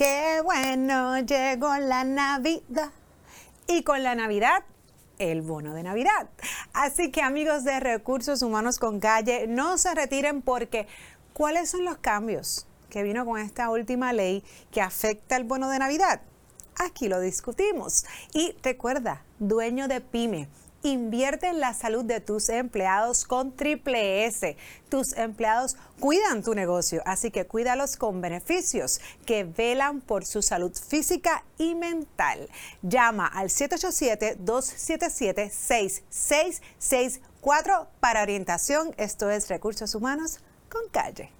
Qué bueno, llegó la Navidad. Y con la Navidad, el bono de Navidad. Así que amigos de Recursos Humanos con Calle, no se retiren porque ¿cuáles son los cambios que vino con esta última ley que afecta el bono de Navidad? Aquí lo discutimos. Y recuerda, dueño de pyme Invierte en la salud de tus empleados con Triple S. Tus empleados cuidan tu negocio, así que cuídalos con beneficios que velan por su salud física y mental. Llama al 787-277-6664 para orientación. Esto es Recursos Humanos con Calle.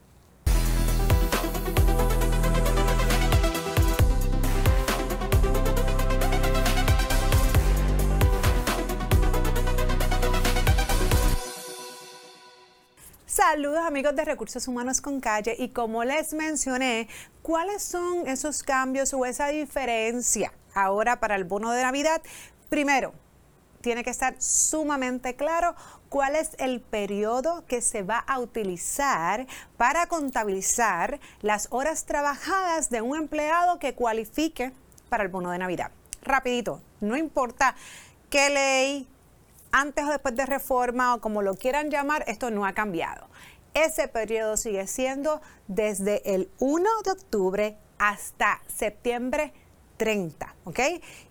Saludos amigos de Recursos Humanos con Calle y como les mencioné, ¿cuáles son esos cambios o esa diferencia ahora para el bono de Navidad? Primero, tiene que estar sumamente claro cuál es el periodo que se va a utilizar para contabilizar las horas trabajadas de un empleado que cualifique para el bono de Navidad. Rapidito, no importa qué ley, antes o después de reforma o como lo quieran llamar, esto no ha cambiado. Ese periodo sigue siendo desde el 1 de octubre hasta septiembre 30, ¿ok?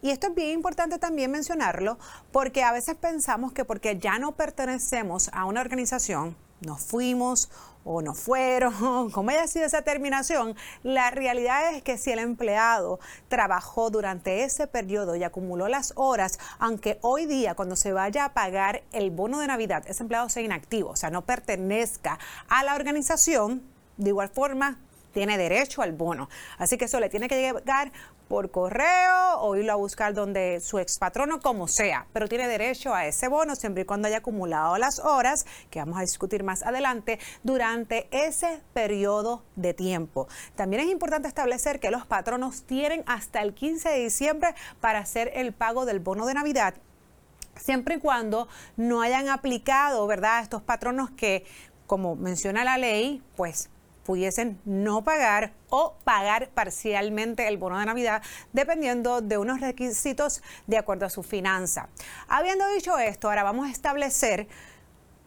Y esto es bien importante también mencionarlo porque a veces pensamos que porque ya no pertenecemos a una organización, nos fuimos o no fueron, como haya sido esa terminación, la realidad es que si el empleado trabajó durante ese periodo y acumuló las horas, aunque hoy día cuando se vaya a pagar el bono de Navidad, ese empleado sea inactivo, o sea, no pertenezca a la organización, de igual forma tiene derecho al bono. Así que eso le tiene que llegar por correo o irlo a buscar donde su ex patrono, como sea, pero tiene derecho a ese bono siempre y cuando haya acumulado las horas, que vamos a discutir más adelante, durante ese periodo de tiempo. También es importante establecer que los patronos tienen hasta el 15 de diciembre para hacer el pago del bono de Navidad siempre y cuando no hayan aplicado, ¿verdad?, estos patronos que, como menciona la ley, pues pudiesen no pagar o pagar parcialmente el bono de Navidad, dependiendo de unos requisitos de acuerdo a su finanza. Habiendo dicho esto, ahora vamos a establecer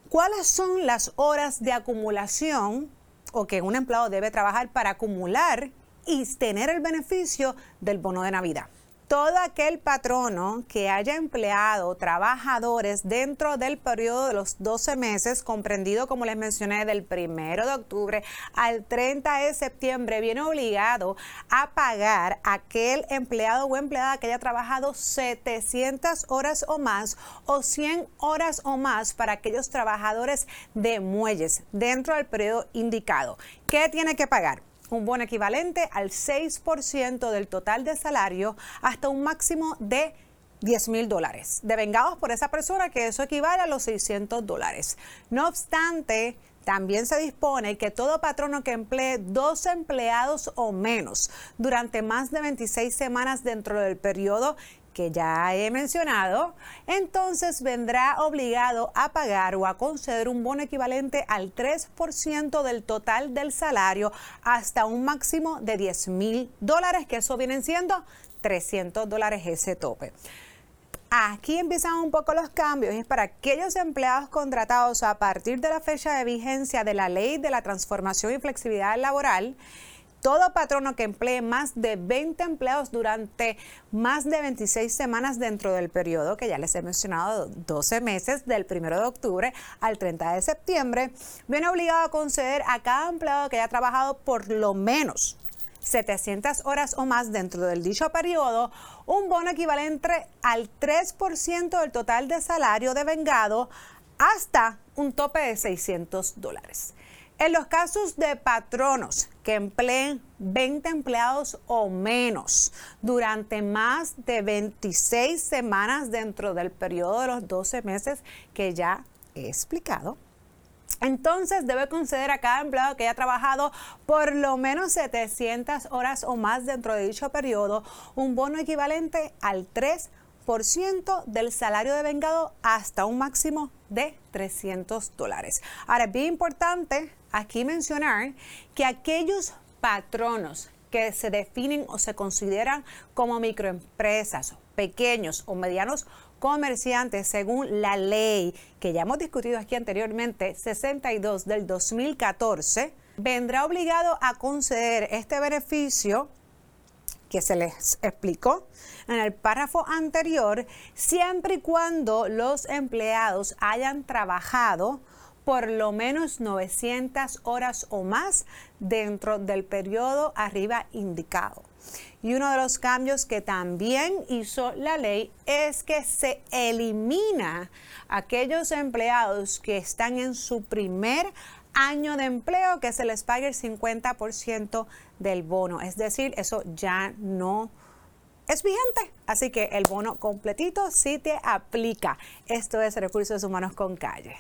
cuáles son las horas de acumulación o que un empleado debe trabajar para acumular y tener el beneficio del bono de Navidad todo aquel patrono que haya empleado trabajadores dentro del periodo de los 12 meses, comprendido, como les mencioné, del 1 de octubre al 30 de septiembre, viene obligado a pagar aquel empleado o empleada que haya trabajado 700 horas o más o 100 horas o más para aquellos trabajadores de muelles dentro del periodo indicado. ¿Qué tiene que pagar? Un bono equivalente al 6% del total de salario hasta un máximo de 10 mil dólares, devengados por esa persona, que eso equivale a los 600 dólares. No obstante, también se dispone que todo patrono que emplee dos empleados o menos durante más de 26 semanas dentro del periodo que ya he mencionado, entonces vendrá obligado a pagar o a conceder un bono equivalente al 3% del total del salario hasta un máximo de 10 mil dólares, que eso vienen siendo 300 dólares ese tope. Aquí empiezan un poco los cambios y es para aquellos empleados contratados a partir de la fecha de vigencia de la ley de la transformación y flexibilidad laboral todo patrono que emplee más de 20 empleados durante más de 26 semanas dentro del periodo que ya les he mencionado, 12 meses del 1 de octubre al 30 de septiembre, viene obligado a conceder a cada empleado que haya trabajado por lo menos 700 horas o más dentro del dicho periodo, un bono equivalente al 3% del total de salario de vengado hasta un tope de 600 dólares. En los casos de patronos que empleen 20 empleados o menos durante más de 26 semanas dentro del periodo de los 12 meses que ya he explicado, entonces debe conceder a cada empleado que haya trabajado por lo menos 700 horas o más dentro de dicho periodo un bono equivalente al 3% del salario de vengado hasta un máximo de 300 dólares. Ahora, es bien importante aquí mencionar que aquellos patronos que se definen o se consideran como microempresas, pequeños o medianos comerciantes según la ley que ya hemos discutido aquí anteriormente, 62 del 2014, vendrá obligado a conceder este beneficio que se les explicó en el párrafo anterior, siempre y cuando los empleados hayan trabajado por lo menos 900 horas o más dentro del periodo arriba indicado. Y uno de los cambios que también hizo la ley es que se elimina aquellos empleados que están en su primer año de empleo que se les pague el 50% del bono. Es decir, eso ya no es vigente. Así que el bono completito sí te aplica. Esto es Recursos Humanos con Calle.